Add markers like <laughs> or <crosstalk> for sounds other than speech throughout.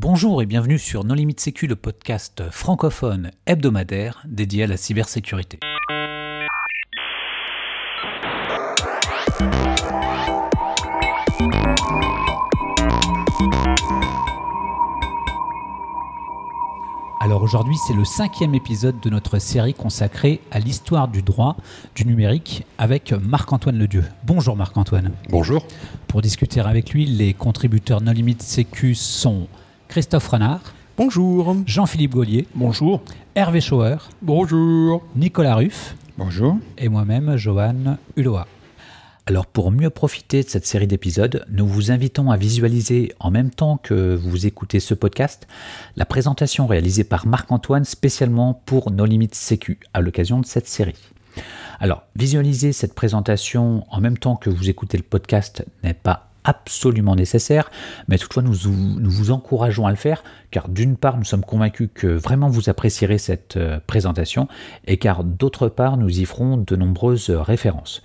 Bonjour et bienvenue sur Non Limite Sécu, le podcast francophone hebdomadaire dédié à la cybersécurité. Alors aujourd'hui, c'est le cinquième épisode de notre série consacrée à l'histoire du droit du numérique avec Marc-Antoine Ledieu. Bonjour Marc-Antoine. Bonjour. Pour discuter avec lui, les contributeurs Non Limite Sécu sont Christophe Renard. Bonjour. Jean-Philippe Gaulier. Bonjour. Hervé Schauer. Bonjour. Nicolas Ruff. Bonjour. Et moi-même, Johan Hulot. Alors pour mieux profiter de cette série d'épisodes, nous vous invitons à visualiser en même temps que vous écoutez ce podcast la présentation réalisée par Marc-Antoine spécialement pour No Limites Sécu à l'occasion de cette série. Alors visualiser cette présentation en même temps que vous écoutez le podcast n'est pas absolument nécessaire, mais toutefois nous, vous encourageons à le faire, car d'une part nous sommes convaincus que vraiment vous apprécierez cette euh, présentation, et car d'autre part nous y ferons de nombreuses références.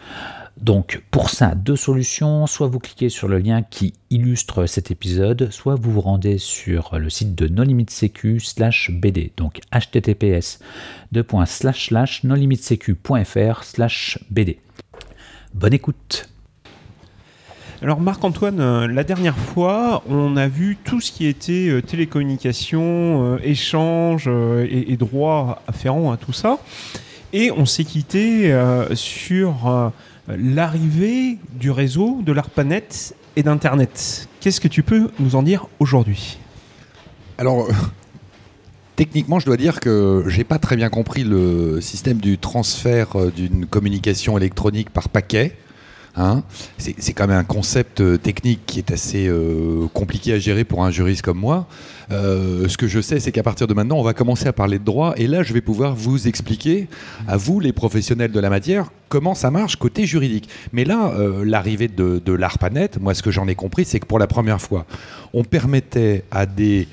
Donc pour ça, deux solutions, soit vous cliquez sur le lien qui illustre cet épisode, soit vous vous rendez sur le site de nolimitsecu slash bd, donc https nolimitsecu.fr slash bd. Bonne écoute alors Marc-Antoine, euh, la dernière fois, on a vu tout ce qui était euh, télécommunications, euh, échanges et, droits afférents à tout ça. Et on s'est quitté sur l'arrivée du réseau, de l'ARPANET et d'Internet. Qu'est-ce que tu peux nous en dire aujourd'hui? Alors, techniquement, je dois dire que j'ai pas très bien compris le système du transfert d'une communication électronique par paquet. Hein. c'est quand même un concept euh, technique qui est assez euh, compliqué à gérer pour un juriste comme moi. Euh, ce que je sais, c'est qu'à partir de maintenant, on va commencer à parler de droit, et là, je vais pouvoir vous expliquer, à vous, les professionnels de la matière, comment ça marche côté juridique. Mais là, l'arrivée de, de l'ARPANET, moi, ce que j'en ai compris, c'est que pour la première fois, on permettait à des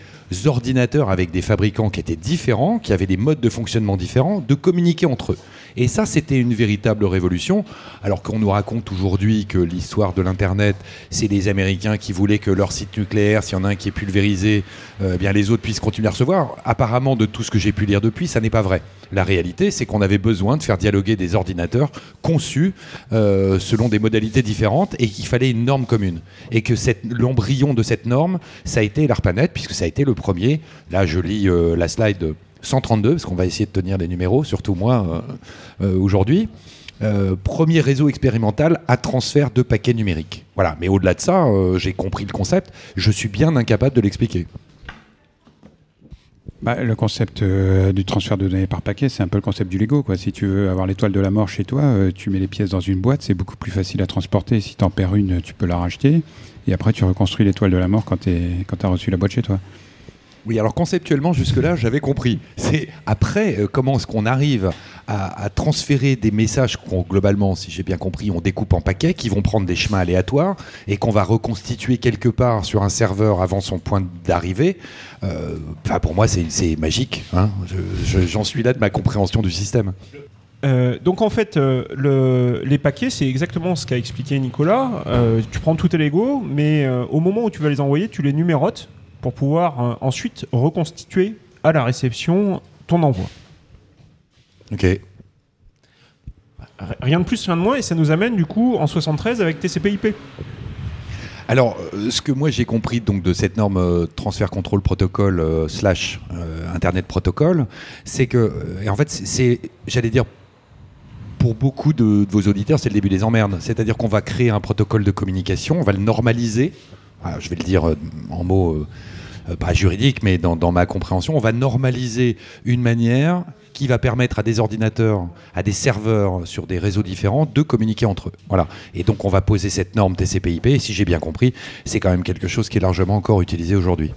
ordinateurs avec des fabricants qui étaient différents, qui avaient des modes de fonctionnement différents, de communiquer entre eux. Et ça, c'était une véritable révolution. Alors qu'on nous raconte aujourd'hui que l'histoire de l'Internet, c'est les Américains qui voulaient que leur site nucléaire, s'il y en a un qui est pulvérisé, euh, eh bien les autres puissent continuer à recevoir. Apparemment, de tout ce que j'ai pu lire depuis, ça n'est pas vrai. La réalité, c'est qu'on avait besoin de faire dialoguer des ordinateurs conçus euh, selon des modalités différentes et qu'il fallait une norme commune. Et que l'embryon de cette norme, ça a été l'ARPANET, puisque ça a été le premier. Là, je lis euh, la slide 132, parce qu'on va essayer de tenir les numéros, surtout moi euh, euh, aujourd'hui. Euh, premier réseau expérimental à transfert de paquets numériques. Voilà, mais au-delà de ça, j'ai compris le concept, je suis bien incapable de l'expliquer. Bah, le concept du transfert de données par paquet, c'est un peu le concept du Lego. Quoi. Si tu veux avoir l'étoile de la mort chez toi, tu mets les pièces dans une boîte, c'est beaucoup plus facile à transporter. Si tu en perds une, tu peux la racheter. Et après, tu reconstruis l'étoile de la mort quand tu as reçu la boîte chez toi. Oui, alors conceptuellement, jusque-là, j'avais compris. C'est après, euh, comment est-ce qu'on arrive à, transférer des messages qu'on, globalement, si j'ai bien compris, on découpe en paquets, qui vont prendre des chemins aléatoires et qu'on va reconstituer quelque part sur un serveur avant son point d'arrivée. Euh, pour moi, c'est magique. Hein. J'en suis là de ma compréhension du système. Euh, donc en fait, les paquets, c'est exactement ce qu'a expliqué Nicolas. tu prends tout tes Lego, mais au moment où tu vas les envoyer, tu les numérotes pour pouvoir euh, ensuite reconstituer à la réception ton envoi. Ok. Rien de plus, rien de moins, et ça nous amène du coup en 73 avec TCP/IP. Alors, euh, ce que moi j'ai compris donc de cette norme euh, transfert contrôle protocole slash internet protocole, c'est que, en fait, c'est, j'allais dire, pour beaucoup de, vos auditeurs, c'est le début des emmerdes. C'est-à-dire qu'on va créer un protocole de communication, on va le normaliser. Je vais le dire en mots euh, pas juridique, mais dans, ma compréhension, on va normaliser une manière qui va permettre à des ordinateurs, à des serveurs sur des réseaux différents de communiquer entre eux. Voilà. Et donc on va poser cette norme TCP/IP. Et si j'ai bien compris, c'est quand même quelque chose qui est largement encore utilisé aujourd'hui.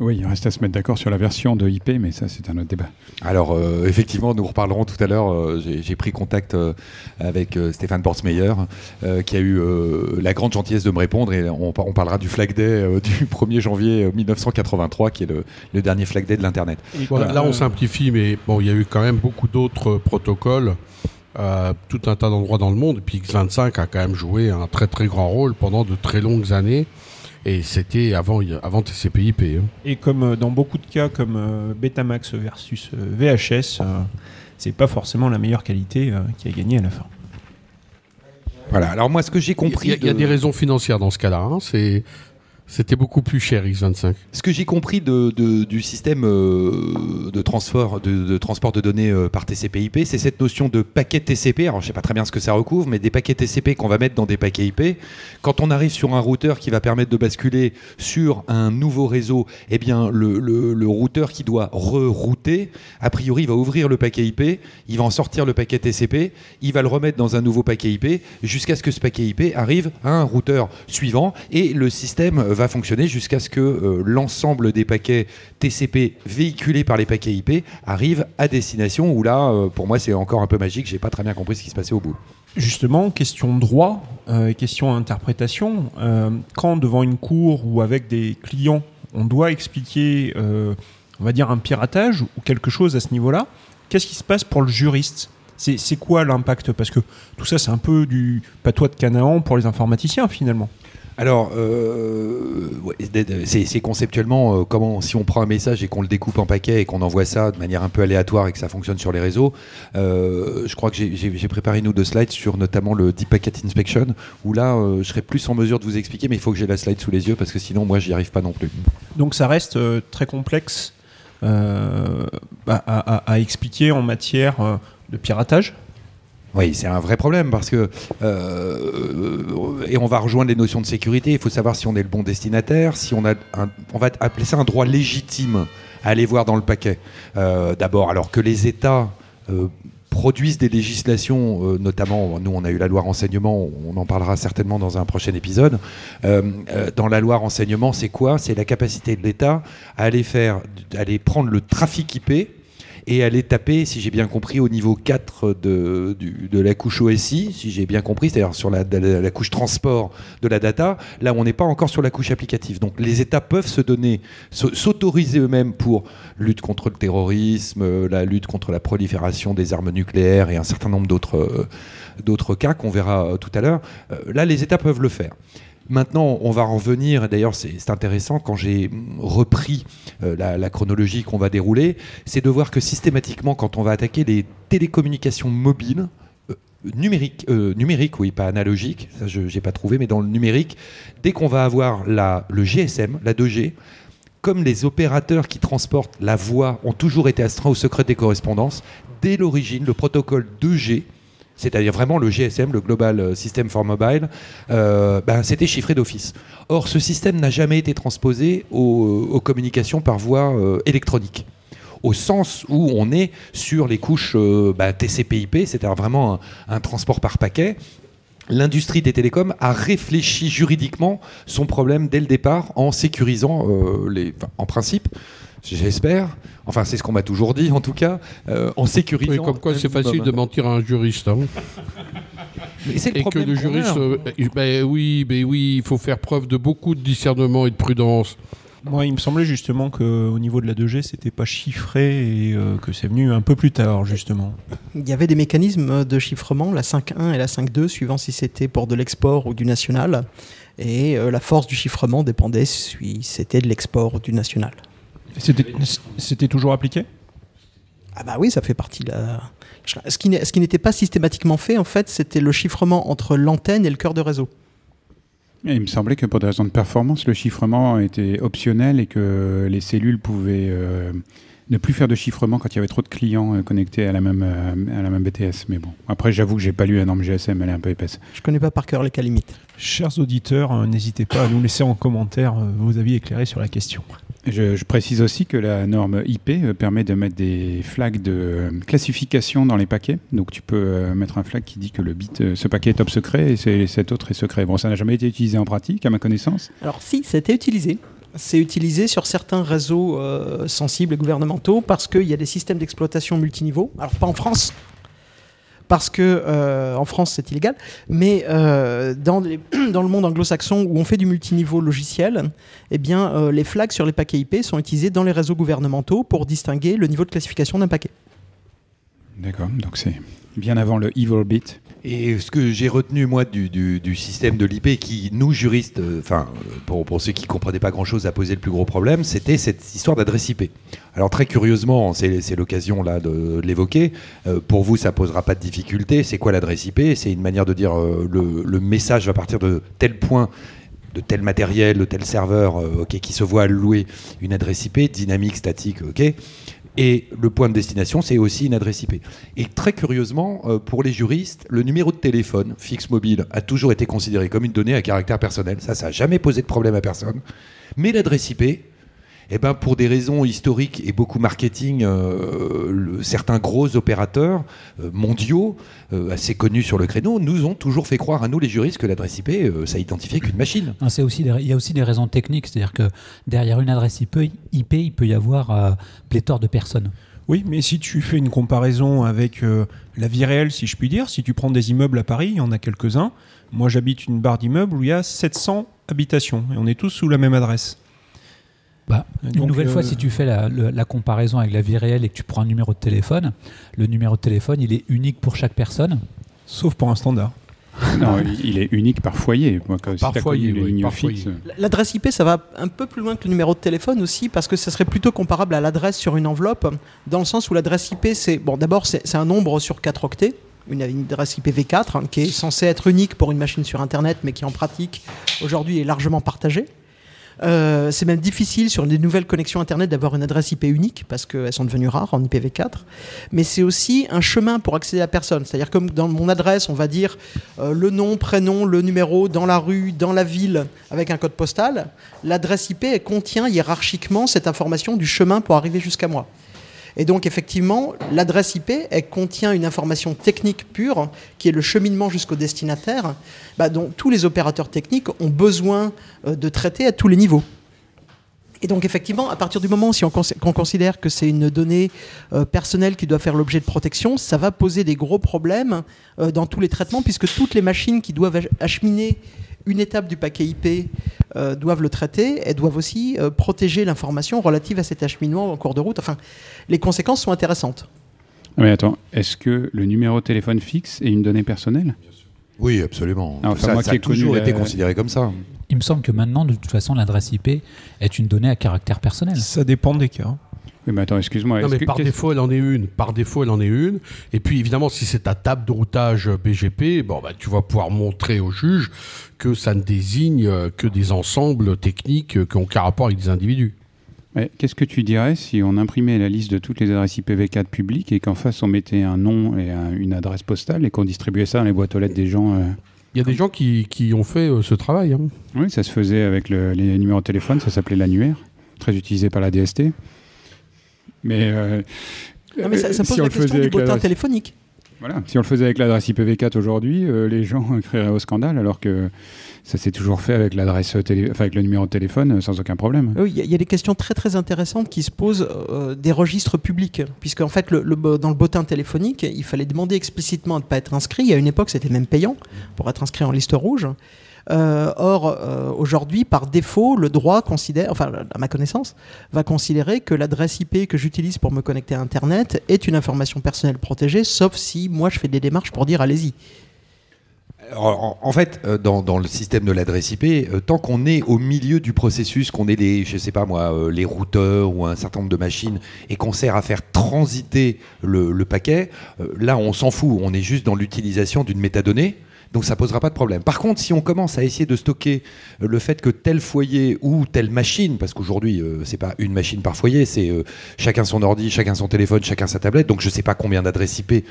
Oui, il reste à se mettre d'accord sur la version de IP, mais ça, c'est un autre débat. Alors, euh, effectivement, nous reparlerons tout à l'heure. Euh, j'ai pris contact euh, avec Stéphane Portsmeyer, qui a eu la grande gentillesse de me répondre, et on, parlera du Flag Day du <laughs> 1er janvier 1983, qui est le, dernier Flag Day de l'Internet. là, on simplifie, mais bon, il y a eu quand même beaucoup d'autres protocoles. tout un tas d'endroits dans le monde. Et puis X25 a quand même joué un très très grand rôle pendant de très longues années. Et c'était avant, avant TCP/IP. hein. Et comme euh, dans beaucoup de cas, comme euh, Betamax versus euh, VHS, euh, c'est pas forcément la meilleure qualité euh, qui a gagné à la fin. Voilà. Alors moi, ce que j'ai compris, Il y, a- y des raisons financières dans ce cas-là. hein. C'est- C'était beaucoup plus cher, X25. ce que j'ai compris de, du système euh, de transport de, transport de données euh, par TCP/IP, c'est cette notion de paquet TCP. Alors je sais pas très bien ce que ça recouvre, mais des paquets TCP qu'on va mettre dans des paquets IP. Quand on arrive sur un routeur qui va permettre de basculer sur un nouveau réseau, eh bien le, routeur qui doit rerouter, a priori, va ouvrir le paquet IP, il va en sortir le paquet TCP, il va le remettre dans un nouveau paquet IP jusqu'à ce que ce paquet IP arrive à un routeur suivant et le système fonctionner jusqu'à ce que euh, l'ensemble des paquets TCP véhiculés par les paquets IP arrivent à destination où là, euh, pour moi, c'est encore un peu magique. J'ai pas très bien compris ce qui se passait au bout. Justement, question droit, euh, question interprétation. euh, quand devant une cour ou avec des clients, on doit expliquer, on va dire, un piratage ou quelque chose à ce niveau-là, qu'est-ce qui se passe pour le juriste? C'est quoi l'impact? Parce que tout ça, c'est un peu du patois de Canaan pour les informaticiens, finalement. Alors, euh, c'est conceptuellement euh, comment si on prend un message et qu'on le découpe en paquets et qu'on envoie ça de manière un peu aléatoire et que ça fonctionne sur les réseaux. euh, je crois que j'ai- préparé une ou deux slides sur notamment le Deep Packet Inspection où là, je serais plus en mesure de vous expliquer, mais il faut que j'ai la slide sous les yeux parce que sinon, moi, j'y arrive pas non plus. Donc ça reste très complexe euh, à, expliquer en matière de piratage. Oui, c'est un vrai problème parce que euh, et on va rejoindre les notions de sécurité. Il faut savoir si on est le bon destinataire, si on a, on va appeler ça un droit légitime à aller voir dans le paquet. Euh, D'abord, alors que les États euh, produisent des législations, euh, notamment, nous on a eu la loi renseignement, on en parlera certainement dans un prochain épisode. Dans la loi renseignement, c'est quoi? C'est la capacité de l'État à aller faire, à aller prendre le trafic IP et aller taper, si j'ai bien compris, au niveau 4 de, de la couche OSI, si j'ai bien compris, c'est-à-dire sur la, couche transport de la data, là on n'est pas encore sur la couche applicative. Donc les États peuvent se donner, se- s'autoriser eux-mêmes pour lutte contre le terrorisme, euh, la lutte contre la prolifération des armes nucléaires et un certain nombre d'autres euh, cas qu'on verra euh, tout à l'heure. Là, les États peuvent le faire. Maintenant, on va en revenir, et d'ailleurs c'est intéressant quand j'ai repris euh, la, chronologie qu'on va dérouler, c'est de voir que systématiquement, quand on va attaquer les télécommunications mobiles, euh, numériques, euh, oui, pas analogiques, ça je n'ai pas trouvé, mais dans le numérique, dès qu'on va avoir le GSM, la 2G, comme les opérateurs qui transportent la voix ont toujours été astreints au secret des correspondances, dès l'origine, le protocole 2G, c'est-à-dire vraiment le GSM, le Global System for Mobile, euh, ben, c'était chiffré d'office. Or, ce système n'a jamais été transposé aux, aux communications par voie euh, électronique. Au sens où on est sur les couches euh, bah, TCP/IP, c'est-à-dire vraiment un, transport par paquet. L'industrie des télécoms a réfléchi juridiquement son problème dès le départ en sécurisant euh, les, en principe, j'espère, enfin c'est ce qu'on m'a toujours dit en tout cas, euh, en sécurisant. Oui, comme quoi c'est facile de mentir à un juriste. hein. Mais c'est le Et que le juriste, euh, ben oui, ben oui, il faut faire preuve de beaucoup de discernement et de prudence. Moi, il me semblait justement qu'au niveau de la 2G, c'était pas chiffré et euh, que c'est venu un peu plus tard, justement. Il y avait des mécanismes de chiffrement, la 5.1 et la 5.2, suivant si c'était pour de l'export ou du national. Et euh, la force du chiffrement dépendait si c'était de l'export ou du national. C'était toujours appliqué? Ah bah oui, ça fait partie de la... Ce qui n'était pas systématiquement fait, en fait, c'était le chiffrement entre l'antenne et le cœur de réseau. Et il me semblait que pour des raisons de performance, le chiffrement était optionnel et que les cellules pouvaient euh, ne plus faire de chiffrement quand il y avait trop de clients euh, connectés à la même, euh, à la même BTS. Mais bon, après, j'avoue que j'ai pas lu la norme GSM, elle est un peu épaisse. Je connais pas par cœur les cas limites. Chers auditeurs, n'hésitez pas à nous laisser en commentaire vos avis éclairés sur la question. Je, précise aussi que la norme IP euh, permet de mettre des flags de euh, classification dans les paquets. Donc tu peux euh, mettre un flag qui dit que le bit, ce paquet est top secret et cet autre est secret. Bon, ça n'a jamais été utilisé en pratique, à ma connaissance. Alors si, c'était utilisé. C'est utilisé sur certains réseaux sensibles et gouvernementaux parce qu'il y a des systèmes d'exploitation multiniveaux. Alors pas en France, parce que euh, en France c'est illégal, mais euh, dans, <clears throat> dans le monde anglo-saxon où on fait du multiniveau logiciel, eh bien euh, les flags sur les paquets IP sont utilisés dans les réseaux gouvernementaux pour distinguer le niveau de classification d'un paquet. D'accord, donc c'est Bien avant le Evil Bit. Et ce que j'ai retenu, moi, du, du- système de l'IP, qui, nous, juristes, euh, enfin, euh, pour, pour ceux qui ne comprenaient pas grand-chose, a posé le plus gros problème, c'était cette histoire d'adresse IP. Alors, très curieusement, c'est l'occasion, là, de, l'évoquer. Euh, pour vous, ça posera pas de difficulté. C'est quoi l'adresse IP C'est une manière de dire le, le message va partir de tel point de tel matériel, de tel serveur ok, qui se voit allouer une adresse IP, dynamique, statique, ok. Et le point de destination, c'est aussi une adresse IP. Et très curieusement, euh, pour les juristes, le numéro de téléphone fixe mobile a toujours été considéré comme une donnée à caractère personnel. Ça, ça n'a jamais posé de problème à personne. Mais l'adresse IP, eh ben, pour des raisons historiques et beaucoup marketing, euh, le- certains gros opérateurs euh, mondiaux, euh, assez connus sur le créneau, nous ont toujours fait croire à nous, les juristes, que l'adresse IP, euh, ça identifiait qu'une machine. Non, c'est aussi des- il y a aussi des raisons techniques, c'est-à-dire que derrière une adresse IP, IP il peut y avoir euh, pléthore de personnes. Oui, mais si tu fais une comparaison avec euh, la vie réelle, si je puis dire, si tu prends des immeubles à Paris, il y en a quelques-uns. Moi, j'habite une barre d'immeubles où il y a 700 habitations et on est tous sous la même adresse. Bah, Une Donc, nouvelle euh, fois, si tu fais la, le- la comparaison avec la vie réelle et que tu prends un numéro de téléphone, le numéro de téléphone, il est unique pour chaque personne. Sauf pour un standard. <laughs> Non, il est unique par foyer. Moi, quand, si Par foyer, oui, par. L'adresse IP, ça va un peu plus loin que le numéro de téléphone aussi, parce que ça serait plutôt comparable à l'adresse sur une enveloppe, dans le sens où l'adresse IP, c'est bon, d'abord c'est un nombre sur 4 octets, une, une adresse IPv4 hein, qui est censée être unique pour une machine sur Internet, mais qui en pratique aujourd'hui est largement partagée. Euh, c'est même difficile sur des nouvelles connexions Internet d'avoir une adresse IP unique parce qu'elles sont devenues rares en IPv4. Mais c'est aussi un chemin pour accéder à la personne. C'est-à-dire comme dans mon adresse, on va dire euh, le nom, prénom, le numéro dans la rue, dans la ville avec un code postal. L'adresse IP contient hiérarchiquement cette information du chemin pour arriver jusqu'à moi. Et donc effectivement, l'adresse IP, elle contient une information technique pure, qui est le cheminement jusqu'au destinataire, bah, dont tous les opérateurs techniques ont besoin euh, de traiter à tous les niveaux. Et donc effectivement, à partir du moment si on considère que c'est une donnée euh, personnelle qui doit faire l'objet de protection, ça va poser des gros problèmes euh, dans tous les traitements, puisque toutes les machines qui doivent ach- acheminer une étape du paquet IP euh, doivent le traiter, elles doivent aussi euh, protéger l'information relative à cet acheminement en cours de route. Enfin, les conséquences sont intéressantes. Mais attends, est-ce que le numéro de téléphone fixe est une donnée personnelle? Oui, absolument. Ah, enfin, ça moi ça qui a toujours la- été considéré comme ça. Il me semble que maintenant, de toute façon, l'adresse IP est une donnée à caractère personnel. Ça dépend des cas. Oui, mais attends, excuse-moi. Non, mais par défaut, elle en est une. Par défaut, elle en est une. Et puis, évidemment, si c'est ta table de routage BGP, bon, bah, tu vas pouvoir montrer au juge que ça ne désigne euh, que des ensembles techniques euh, qui n'ont aucun rapport avec des individus. Qu'est-ce que tu dirais si on imprimait la liste de toutes les adresses IPv4 publiques et qu'en face on mettait un nom et un- une adresse postale et qu'on distribuait ça dans les boîtes aux lettres des gens euh Il y a des gens qui, qui ont fait euh, ce travail. hein. Oui, ça se faisait avec le- les numéros de téléphone, ça s'appelait l'annuaire, très utilisé par la DST. Mais, euh, Non, mais ça, ça euh, pose si la le question du bulletin téléphonique. Voilà, si on le faisait avec l'adresse IPv4 aujourd'hui, euh, les gens <laughs> crieraient au scandale, alors que ça s'est toujours fait avec l'adresse télé, enfin, avec le numéro de téléphone euh, sans aucun problème. Oui, il y, y a des questions très très intéressantes qui se posent euh, des registres publics, puisque en fait, le, le bo- dans le bottin téléphonique, il fallait demander explicitement à ne pas être inscrit. A une époque, c'était même payant pour être inscrit en liste rouge. Euh, or, euh, aujourd'hui, par défaut, le droit considère, enfin, à ma connaissance, va considérer que l'adresse IP que j'utilise pour me connecter à Internet est une information personnelle protégée, sauf si moi je fais des démarches pour dire allez-y. En, fait, euh, dans, le système de l'adresse IP, tant qu'on est au milieu du processus, qu'on est les, je sais pas moi, les routeurs ou un certain nombre de machines, et qu'on sert à faire transiter le, le paquet, là on s'en fout, on est juste dans l'utilisation d'une métadonnée. Donc ça posera pas de problème. Par contre, si on commence à essayer de stocker euh, le fait que tel foyer ou telle machine, parce qu'aujourd'hui euh, c'est pas une machine par foyer, c'est euh, chacun son ordi, chacun son téléphone, chacun sa tablette, donc je sais pas combien d'adresses IP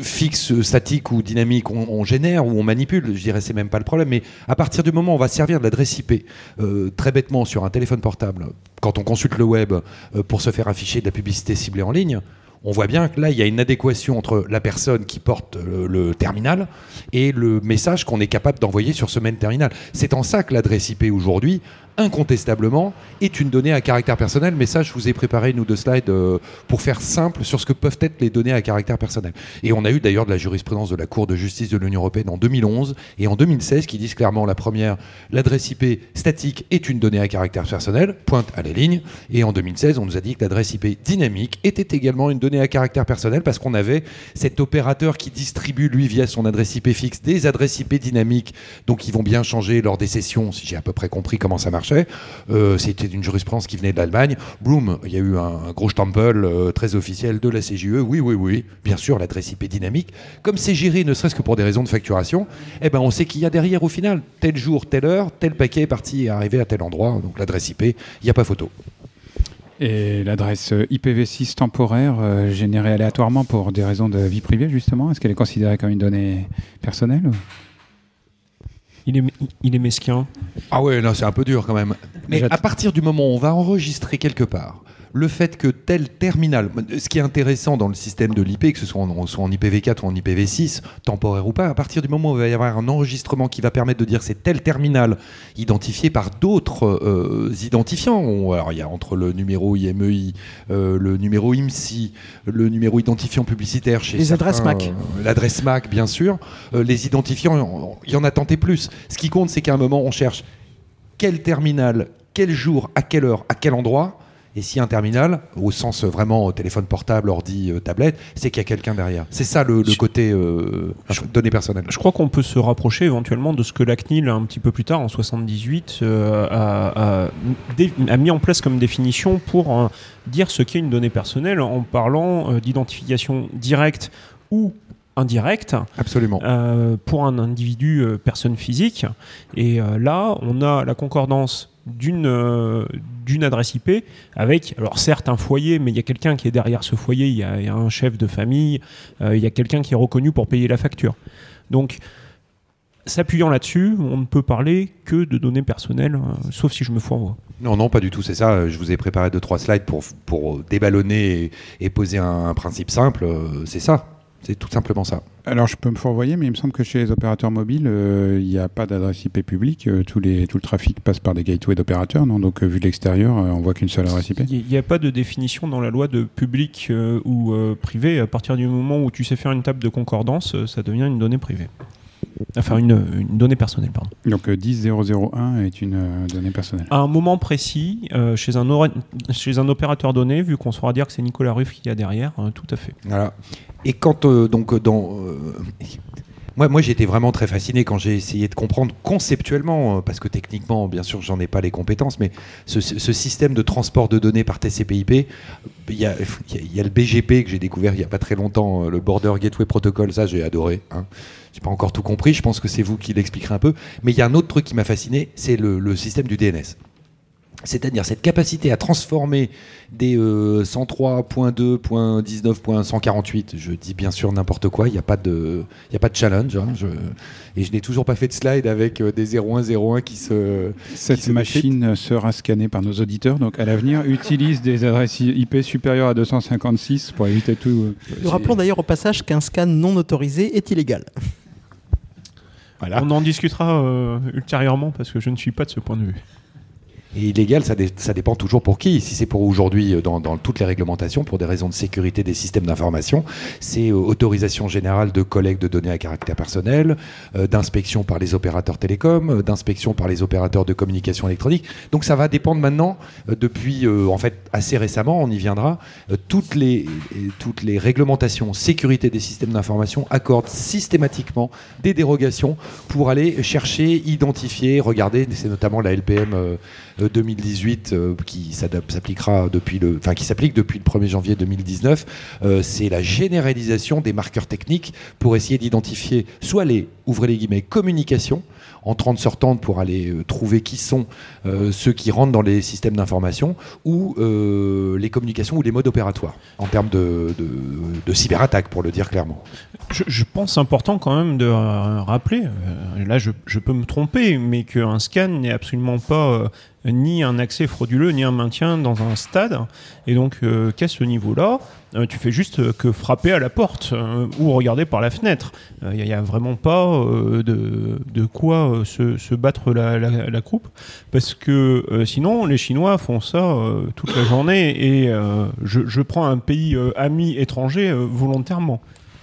fixe, statique ou dynamique on, génère ou on manipule, je dirais c'est même pas le problème, mais à partir du moment où on va servir de l'adresse IP euh, très bêtement sur un téléphone portable, quand on consulte le web euh, pour se faire afficher de la publicité ciblée en ligne, on voit bien que là, il y a une adéquation entre la personne qui porte le terminal et le message qu'on est capable d'envoyer sur ce même terminal. C'est en ça que l'adresse IP aujourd'hui incontestablement, est une donnée à caractère personnel. Mais ça, je vous ai préparé une ou deux slides euh, pour faire simple sur ce que peuvent être les données à caractère personnel. Et on a eu d'ailleurs de la jurisprudence de la Cour de justice de l'Union européenne en 2011 et en 2016 qui disent clairement la première, l'adresse IP statique est une donnée à caractère personnel, pointe à la ligne. Et en 2016, on nous a dit que l'adresse IP dynamique était également une donnée à caractère personnel parce qu'on avait cet opérateur qui distribue, lui, via son adresse IP fixe, des adresses IP dynamiques, donc ils vont bien changer lors des sessions, si j'ai à peu près compris comment ça Euh, C'était une jurisprudence qui venait de l'Allemagne. Bloom, il y a eu un, gros stempel euh, très officiel de la CJE. Oui, oui, oui, bien sûr, l'adresse IP dynamique. Comme c'est géré, ne serait-ce que pour des raisons de facturation, eh ben, on sait qu'il y a derrière, au final, tel jour, telle heure, tel paquet est parti et arrivé à tel endroit. Donc l'adresse IP, il n'y a pas photo. Et l'adresse IPv6 temporaire euh, générée aléatoirement pour des raisons de vie privée, justement, est-ce qu'elle est considérée comme une donnée personnelle Il est, il est mesquin. Ah ouais, non, c'est un peu dur quand même. Mais à partir du moment où on va enregistrer quelque part le fait que tel terminal, ce qui est intéressant dans le système de l'IP, que ce soit en, soit en IPv4 ou en IPv6, temporaire ou pas, à partir du moment où il va y avoir un enregistrement qui va permettre de dire c'est tel terminal identifié par d'autres euh, identifiants. Alors il y a entre le numéro IMEI, euh, le numéro IMSI, le numéro identifiant publicitaire chez Les certains, adresses MAC. euh, l'adresse MAC bien sûr, les identifiants, il y en a tenté plus. Ce qui compte, c'est qu'à un moment on cherche quel terminal, quel jour, à quelle heure, à quel endroit. Et si un terminal, au sens vraiment téléphone portable, ordi, euh, tablette, c'est qu'il y a quelqu'un derrière. C'est ça le, côté euh, données personnelles. Je crois qu'on peut se rapprocher éventuellement de ce que la CNIL, un petit peu plus tard, en 78, euh, a, a dé- a mis en place comme définition pour euh, dire ce qu'est une donnée personnelle en parlant d'identification directe ou indirecte Absolument. euh, pour un individu euh, personne physique. Et euh, là, on a la concordance d'une euh, d'une adresse IP avec, alors certes, un foyer, mais il y a quelqu'un qui est derrière ce foyer, il y a, un chef de famille, euh, il y a quelqu'un qui est reconnu pour payer la facture. Donc, s'appuyant là-dessus, on ne peut parler que de données personnelles, euh, sauf si je me fourvoie. Non, non, pas du tout, c'est ça. Je vous ai préparé deux, trois slides pour, pour déballonner et, poser un, principe simple. C'est ça. C'est tout simplement ça. Alors, je peux me fourvoyer, mais il me semble que chez les opérateurs mobiles, euh, il n'y a pas d'adresse IP publique. euh, tous les, tout le trafic passe par des gateways d'opérateurs, non? Donc, euh, vu de l'extérieur, euh, on voit qu'une seule adresse IP. Il n'y a pas de définition dans la loi de public euh, ou euh, privé. À partir du moment où tu sais faire une table de concordance, euh, ça devient une donnée privée. Enfin, une, une donnée personnelle, pardon. Donc, euh, 10001 est une euh, donnée personnelle. À un moment précis, euh, chez, un ora- chez un opérateur donné, vu qu'on saura dire que c'est Nicolas Ruff qui y a derrière, euh, tout à fait. Voilà. Et quand euh, donc euh, dans euh, moi, moi j'étais vraiment très fasciné quand j'ai essayé de comprendre conceptuellement, euh, parce que techniquement, bien sûr, j'en ai pas les compétences, mais ce, ce système de transport de données par TCP/IP, il y a, il y a- il y a le BGP que j'ai découvert il y a pas très longtemps, euh, le Border Gateway Protocol, ça j'ai adoré. Hein. J'ai pas encore tout compris, je pense que c'est vous qui l'expliquerez un peu. Mais il y a un autre truc qui m'a fasciné, c'est le, le système du DNS. C'est-à-dire cette capacité à transformer des euh, 103.2.19.148, je dis bien sûr n'importe quoi, il n'y a, pas de- il y a pas de challenge. hein, je- et je n'ai toujours pas fait de slide avec euh, des 0101 qui se... Cette se machine sera scannée par nos auditeurs. Donc, à l'avenir, <laughs> utilise des adresses IP supérieures à 256 pour éviter tout. euh, Nous rappelons d'ailleurs au passage qu'un scan non autorisé est illégal. On en discutera euh, ultérieurement parce que je ne suis pas de ce point de vue. Et illégal, ça, dé- ça dépend toujours pour qui. Si c'est pour aujourd'hui, euh, dans, toutes les réglementations, pour des raisons de sécurité des systèmes d'information, c'est euh, autorisation générale de collecte de données à caractère personnel, euh, d'inspection par les opérateurs télécoms, d'inspection par les opérateurs de communication électronique. Donc ça va dépendre maintenant, depuis en fait assez récemment, on y viendra, toutes, les, réglementations sécurité des systèmes d'information accordent systématiquement des dérogations pour aller chercher, identifier, regarder, c'est notamment la LPM 2018 euh, qui s'adapte- s'appliquera depuis le, enfin qui s'applique depuis le 1er janvier 2019. euh, c'est la généralisation des marqueurs techniques pour essayer d'identifier soit les ouvrez les guillemets communications entrant sortantes pour aller euh, trouver qui sont euh, ceux qui rentrent dans les systèmes d'information ou euh, les communications ou les modes opératoires en termes de, cyberattaque pour le dire clairement. Je, pense important quand même de rappeler, là je, peux me tromper, mais qu'un scan n'est absolument pas ni un accès frauduleux, ni un maintien dans un stade. Et donc, euh, qu'à ce niveau-là, tu fais juste que frapper à la porte euh, ou regarder par la fenêtre. Il n'y a, vraiment pas euh, de, de quoi euh, se, battre la, la- la croupe, parce que euh, sinon, les Chinois font ça euh, toute la journée. Et euh, je, je prends un pays euh, ami étranger euh, volontairement.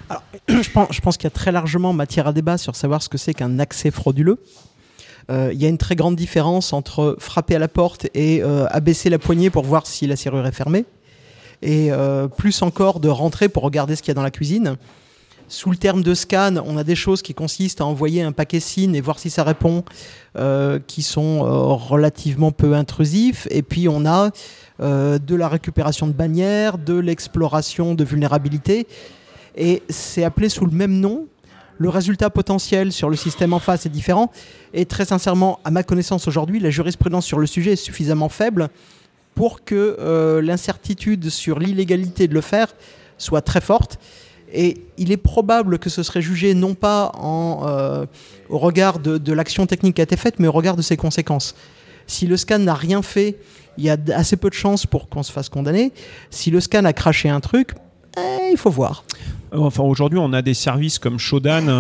Alors, <clears throat> je pense, pense qu'il y a très largement matière à débat sur savoir ce que c'est qu'un accès frauduleux. Euh, Il y a une très grande différence entre frapper à la porte et euh, abaisser la poignée pour voir si la serrure est fermée, et euh, plus encore de rentrer pour regarder ce qu'il y a dans la cuisine. Sous le terme de scan, on a des choses qui consistent à envoyer un paquet SIN et voir si ça répond, euh, qui sont euh, relativement peu intrusifs. Et puis on a de la récupération de bannières, de l'exploration de vulnérabilités et c'est appelé sous le même nom. Le résultat potentiel sur le système en face est différent. Et très sincèrement, à ma connaissance aujourd'hui, la jurisprudence sur le sujet est suffisamment faible pour que euh, l'incertitude sur l'illégalité de le faire soit très forte. Et il est probable que ce serait jugé non pas euh, au regard de, l'action technique qui a été faite, mais au regard de ses conséquences. Si le scan n'a rien fait, il y a assez peu de chances pour qu'on se fasse condamner. Si le scan a craché un truc, eh, il faut voir. Euh, Enfin, aujourd'hui, on a des services comme Shodan euh,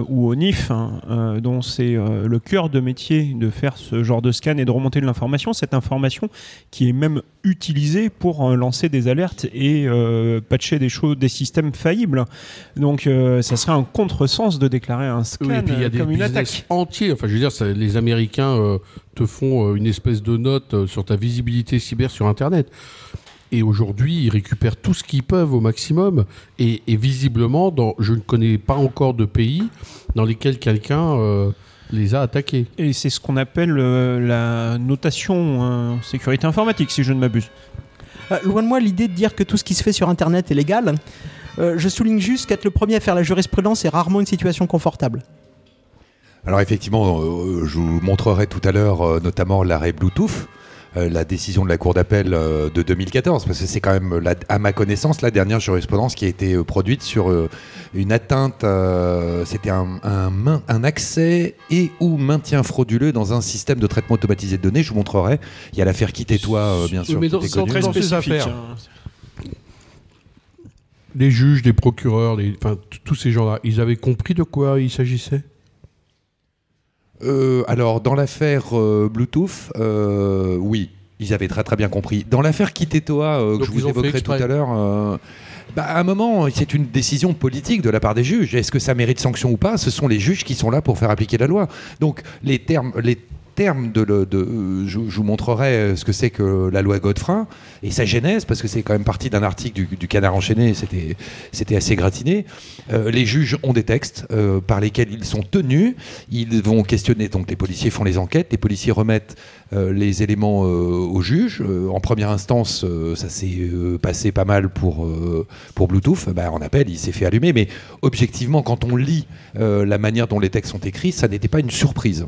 euh, ou Onif, hein, euh, dont c'est le cœur de métier de faire ce genre de scan et de remonter de l'information. Cette information qui est même utilisée pour lancer des alertes et patcher des choses, des systèmes faillibles. Donc, ça serait un contresens de déclarer un scan Oui, et puis y a euh, des comme une attaque. entiers. Enfin, je veux dire, ça- les Américains te font une espèce de note sur ta visibilité cyber sur Internet. Et aujourd'hui, ils récupèrent tout ce qu'ils peuvent au maximum. Et, et visiblement, dans, je ne connais pas encore de pays dans lesquels quelqu'un euh, les a attaqués. Et c'est ce qu'on appelle euh, la notation euh, sécurité informatique, si je ne m'abuse. Euh, loin de moi l'idée de dire que tout ce qui se fait sur Internet est légal. Euh, je souligne juste qu'être le premier à faire la jurisprudence est rarement une situation confortable. Alors effectivement, euh, je vous montrerai tout à l'heure euh, notamment l'arrêt Bluetooth, euh, la décision de la Cour d'appel euh, de 2014, parce que c'est quand même, la- à ma connaissance, la dernière jurisprudence qui a été euh, produite sur euh, une atteinte, euh, c'était un, un main- un accès et ou maintien frauduleux dans un système de traitement automatisé de données. Je vous montrerai. Il y a l'affaire Quitte-toi, euh, bien sûr, mais qui dans- était dans- connue. Très dans ces spécifique. affaires. Les juges, les procureurs, les, enfin, t- tous ces gens-là, ils avaient compris de quoi il s'agissait? Euh, alors, dans l'affaire euh, Bluetooth, euh, oui, ils avaient très très bien compris. Dans l'affaire Kitetoa, que je vous évoquerai tout à l'heure, bah, à un moment, c'est une décision politique de la part des juges. Est-ce que ça mérite sanction ou pas? Ce sont les juges qui sont là pour faire appliquer la loi. Donc, les termes. Les termes de, je, vous montrerai ce que c'est que la loi Godefroy et sa genèse parce que c'est quand même parti d'un article du, Canard enchaîné c'était assez gratiné Euh, les juges ont des textes euh, par lesquels ils sont tenus ils vont questionner, donc les policiers font les enquêtes, les policiers remettent euh, les éléments euh, au juge. Euh, en première instance, ça s'est passé pas mal pour, pour Bluetooth. Bah, en appel, il s'est fait allumer. Mais objectivement, quand on lit la manière dont les textes sont écrits, ça n'était pas une surprise.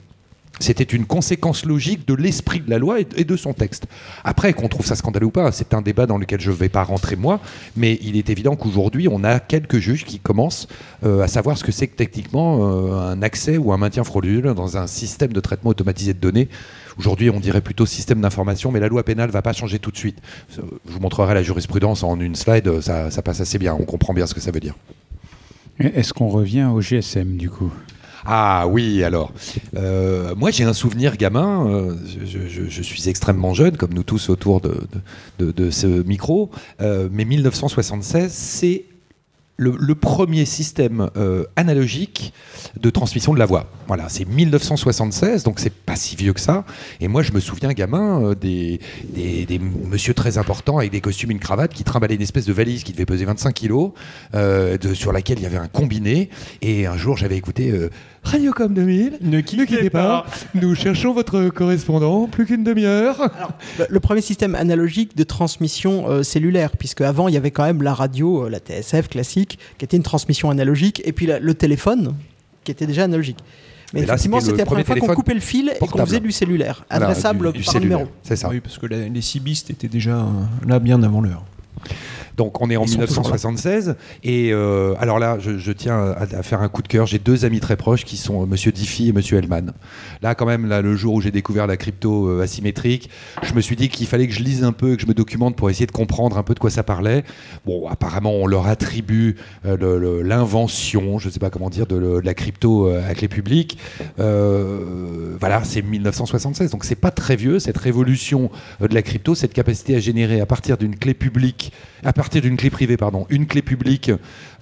C'était une conséquence logique de l'esprit de la loi et de son texte. Après, qu'on trouve ça scandaleux ou pas, c'est un débat dans lequel je ne vais pas rentrer moi, mais il est évident qu'aujourd'hui, on a quelques juges qui commencent euh, à savoir ce que c'est que techniquement euh, un accès ou un maintien frauduleux dans un système de traitement automatisé de données. Aujourd'hui, on dirait plutôt système d'information, mais la loi pénale va pas changer tout de suite. Euh, Je vous montrerai la jurisprudence en une slide, ça, ça passe assez bien, on comprend bien ce que ça veut dire. Est-ce qu'on revient au GSM du coup? Ah oui, alors. Euh, moi, j'ai un souvenir gamin. euh, je, suis extrêmement jeune, comme nous tous autour de ce micro. euh, mais 1976, c'est le, le premier système euh, analogique de transmission de la voix. Voilà, c'est 1976, donc c'est pas si vieux que ça. Et moi, je me souviens, gamin, euh, des, des, des monsieur très importants avec des costumes et une cravate qui trimballaient une espèce de valise qui devait peser 25 kilos, euh, de- sur laquelle il y avait un combiné. Et un jour, j'avais écouté euh, Radiocom 2000. Ne quittez, pas. Nous cherchons votre correspondant, plus qu'une demi-heure. Le, le premier système analogique de transmission euh, cellulaire, puisque avant il y avait quand même la radio, euh, la TSF classique, qui était une transmission analogique, et puis la- le téléphone, qui était déjà analogique. Mais, Mais là, effectivement, c'était la première fois qu'on coupait le fil et qu'on faisait du cellulaire, Voilà, adressable du- du par cellulaire. numéro. C'est ça. Oui, parce que la- les cibistes étaient déjà euh, là bien avant l'heure. Donc on est en Ils sont toujours là. 1976 et euh, alors là je, je tiens à, à faire un coup de cœur. J'ai deux amis très proches qui sont euh, Monsieur Diffie et Monsieur Hellman. Là quand même là le jour où j'ai découvert la crypto euh, asymétrique, je me suis dit qu'il fallait que je lise un peu, que je me documente pour essayer de comprendre un peu de quoi ça parlait. Bon apparemment on leur attribue euh, l'invention, je sais pas comment dire, de, la crypto à clé publique. Voilà c'est 1976 donc c'est pas très vieux cette révolution de la crypto, cette capacité à générer à partir d'une clé publique, à partir d'une clé privée, pardon, une clé publique.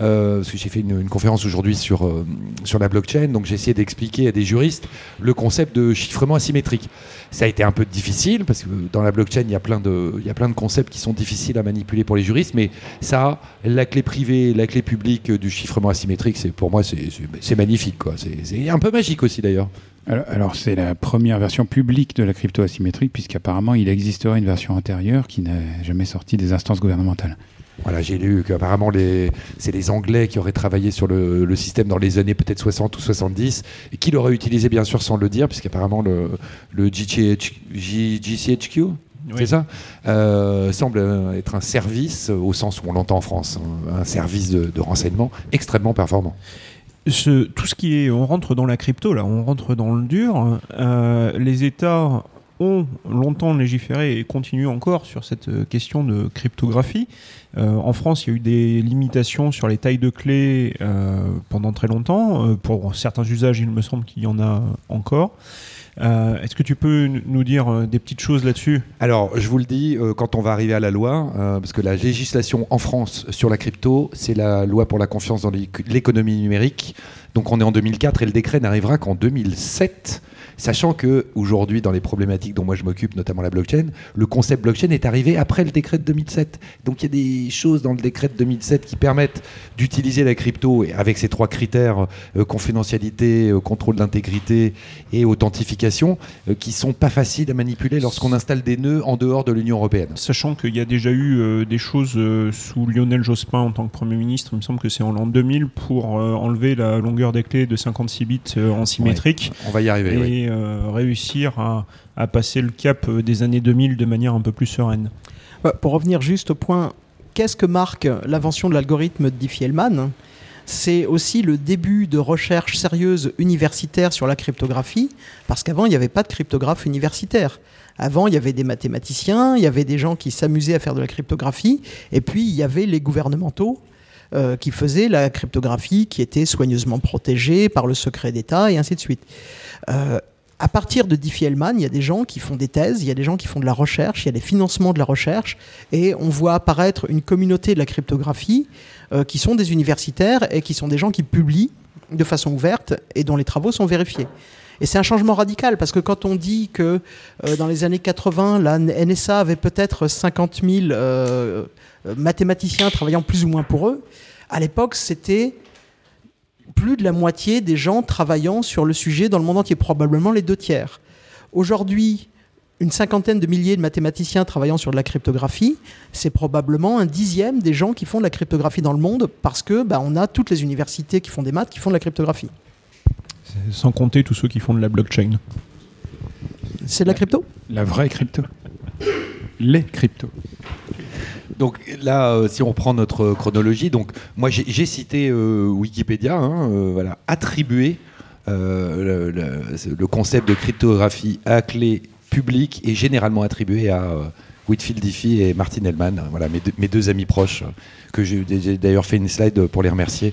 euh, parce que j'ai fait une, conférence aujourd'hui sur, euh, sur la blockchain, donc j'ai essayé d'expliquer à des juristes le concept de chiffrement asymétrique. Ça a été un peu difficile parce que dans la blockchain, il y a plein de, il y a plein de concepts qui sont difficiles à manipuler pour les juristes, mais ça, la clé privée, la clé publique du chiffrement asymétrique, c'est pour moi c'est magnifique. C'est un peu magique aussi d'ailleurs. Alors, alors, c'est la première version publique de la crypto asymétrique, puisqu'apparemment il existerait une version antérieure qui n'a jamais sorti des instances gouvernementales. Voilà, j'ai lu qu'apparemment c'est les Anglais qui auraient travaillé sur le, le système dans les années peut-être 60 ou 70 et qui l'auraient utilisé bien sûr sans le dire, puisqu'apparemment le, le GCH J- GCHQ, c'est ça, euh, semble être un service au sens où on l'entend en France, hein, un service de, de renseignement extrêmement performant. ce, tout ce qui est, on rentre dans la crypto là, on rentre dans le dur. Euh, les États ont longtemps légiféré et continuent encore sur cette euh, question de cryptographie. Euh, en France, il y a eu des limitations sur les tailles de clés euh, pendant très longtemps. Pour certains usages, il me semble qu'il y en a encore. Est-ce que tu peux nous dire des petites choses là-dessus? Alors, je vous le dis, quand on va arriver à la loi, parce que la législation en France sur la crypto, c'est la loi pour la confiance dans l'éco- l'économie numérique. Donc, on est en 2004 et le décret n'arrivera qu'en 2007. Sachant que aujourd'hui, dans les problématiques dont moi je m'occupe, notamment la blockchain, le concept blockchain est arrivé après le décret de 2007. Donc il y a des choses dans le décret de 2007 qui permettent d'utiliser la crypto avec ces trois critères euh, confidentialité, euh, contrôle d'intégrité et authentification, euh, qui sont pas faciles à manipuler lorsqu'on installe des nœuds en dehors de l'Union européenne. Sachant qu'il y a déjà eu euh, des choses sous Lionel Jospin en tant que Premier ministre, il me semble que c'est en l'an 2000, pour enlever la longueur des clés de 56 bits en symétrique On va y arriver. et oui. Euh, réussir à, passer le cap euh, des années 2000 de manière un peu plus sereine. Ouais, Pour revenir juste au point, qu'est-ce que marque l'invention de l'algorithme de Diffie-Hellman C'est aussi le début de recherche sérieuse universitaire sur la cryptographie, parce qu'avant, il n'y avait pas de cryptographe universitaire. Avant, il y avait des mathématiciens, il y avait des gens qui s'amusaient à faire de la cryptographie, et puis il y avait les gouvernementaux euh, qui faisaient la cryptographie, qui était soigneusement protégée par le secret d'État, et ainsi de suite. Euh, à partir de Diffie-Hellman, il y a des gens qui font des thèses, il y a des gens qui font de la recherche, il y a des financements de la recherche, et on voit apparaître une communauté de la cryptographie euh, qui sont des universitaires et qui sont des gens qui publient de façon ouverte et dont les travaux sont vérifiés. Et c'est un changement radical parce que quand on dit que euh, dans les années 80, la NSA avait peut-être 50 000 euh, mathématiciens travaillant plus ou moins pour eux, à l'époque c'était plus de la moitié des gens travaillant sur le sujet dans le monde entier, probablement les deux tiers. Aujourd'hui, une cinquantaine de milliers de mathématiciens travaillant sur de la cryptographie, c'est probablement un dixième des gens qui font de la cryptographie dans le monde parce que bah, on a toutes les universités qui font des maths qui font de la cryptographie. Sans compter tous ceux qui font de la blockchain. C'est de la crypto? La vraie crypto. Les cryptos. Donc là, euh, si on reprend notre chronologie, donc moi j'ai cité euh, Wikipédia, hein, euh, voilà, attribuer le, concept de cryptographie à clé publique est généralement attribué à Whitfield Diffie et Martin Hellman, voilà mes deux, amis proches que j'ai d'ailleurs fait une slide pour les remercier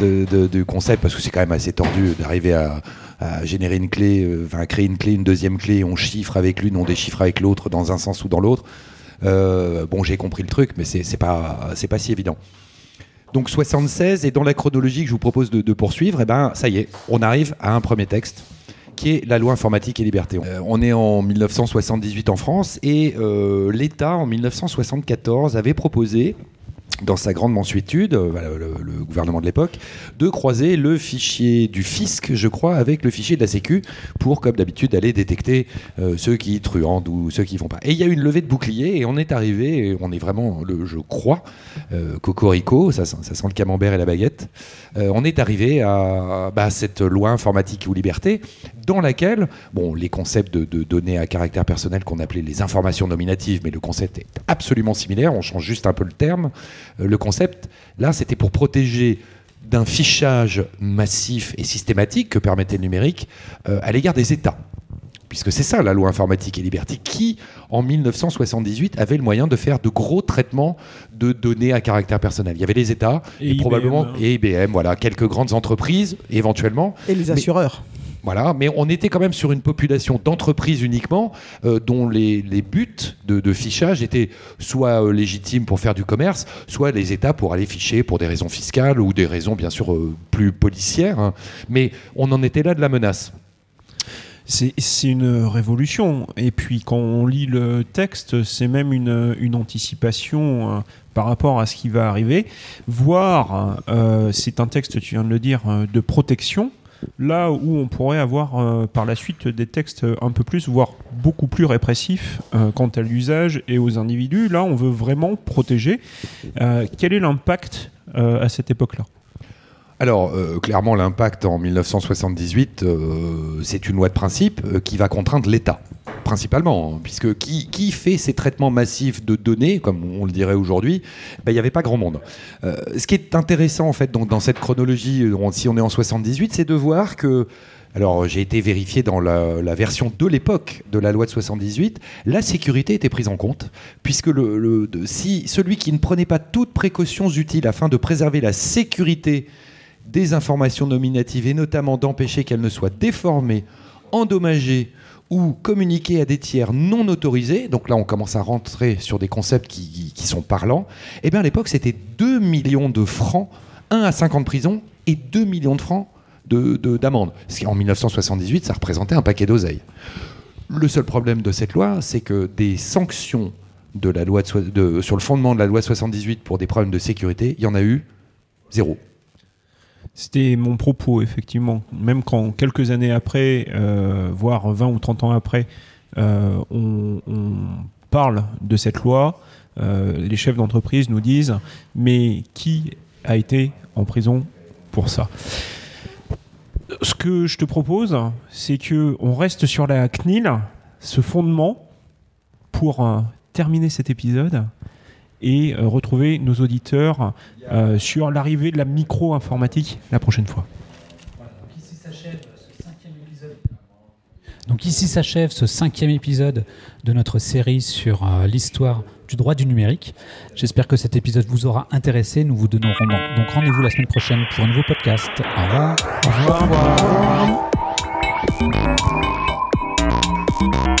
du concept parce que c'est quand même assez tordu d'arriver à, générer une clé, enfin à créer une clé, une deuxième clé, on chiffre avec l'une, on déchiffre avec l'autre dans un sens ou dans l'autre. Euh, bon, j'ai compris le truc, mais c'est pas, pas si évident. Donc 76, et dans la chronologie que je vous propose de, de poursuivre, eh ben, ça y est, on arrive à un premier texte qui est la loi informatique et liberté. Euh, on est en 1978 en France et euh, l'État en 1974 avait proposé dans sa grande mansuétude, euh, le, gouvernement de l'époque, de croiser le fichier du fisc, je crois, avec le fichier de la Sécu, pour, comme d'habitude, aller détecter euh, ceux qui truandent ou ceux qui font pas. Et il y a une levée de bouclier, et on est arrivé, on est vraiment, le, je crois, euh, cocorico, ça, sent- le camembert et la baguette, on est arrivé à bah, cette loi informatique ou liberté, dans laquelle, bon, les concepts de, de données à caractère personnel qu'on appelait les informations nominatives, mais le concept est absolument similaire, on change juste un peu le terme. Euh, le concept, là, c'était pour protéger d'un fichage massif et systématique que permettait le numérique euh, à l'égard des États. Puisque c'est ça la loi informatique et liberté, qui en 1978 avait le moyen de faire de gros traitements de données à caractère personnel. Il y avait les États Et et, IBM, probablement hein. et IBM, voilà, quelques grandes entreprises éventuellement, Et les Mais- assureurs. Voilà, mais on était quand même sur une population d'entreprises uniquement, euh, dont les, buts de, fichage étaient soit euh, légitimes pour faire du commerce, soit les États pour aller ficher pour des raisons fiscales ou des raisons bien sûr euh, plus policières. hein. Mais on en était là de la menace. C'est une révolution. Et puis quand on lit le texte, c'est même une, anticipation par rapport à ce qui va arriver. Voire, c'est un texte, tu viens de le dire, de protection. Là où on pourrait avoir euh, par la suite des textes un peu plus, voire beaucoup plus répressifs euh, quant à l'usage et aux individus, là on veut vraiment protéger. Euh, quel est l'impact à cette époque-là? Alors, clairement, l'impact en 1978, euh, c'est une loi de principe qui va contraindre l'État, principalement, hein, puisque qui, fait ces traitements massifs de données, comme on le dirait aujourd'hui, ben, il n'y avait pas grand monde. Euh, ce qui est intéressant, en fait, donc, dans cette chronologie, euh, si on est en 78, c'est de voir que alors, j'ai été vérifié dans la, version de l'époque de la loi de 78, la sécurité était prise en compte, puisque si celui qui ne prenait pas toutes précautions utiles afin de préserver la sécurité des informations nominatives et notamment d'empêcher qu'elles ne soient déformées, endommagées ou communiquées à des tiers non autorisés, donc là on commence à rentrer sur des concepts qui, sont parlants, et bien à l'époque c'était 2 millions de francs, 1 à 5 ans de prison et 2 millions de francs de- de- d'amende. Ce qui en 1978 ça représentait un paquet d'oseille. Le seul problème de cette loi, c'est que des sanctions de de de- sur le fondement de la loi 78 pour des problèmes de sécurité, il y en a eu zéro. C'était mon propos, effectivement. Même quand quelques années après, euh, voire 20 ou 30 ans après, euh, on, parle de cette loi, euh, les chefs d'entreprise nous disent Mais qui a été en prison pour ça? Ce que je te propose, c'est que on reste sur la CNIL, ce fondement, pour terminer cet épisode et euh, retrouver nos auditeurs euh, sur l'arrivée de la micro-informatique la prochaine fois. Donc ici s'achève ce cinquième épisode de notre série sur euh, l'histoire du droit du numérique. J'espère que cet épisode vous aura intéressé. Nous vous donnerons donc- donc rendez-vous la semaine prochaine pour un nouveau podcast. Au revoir. Au revoir. Au revoir.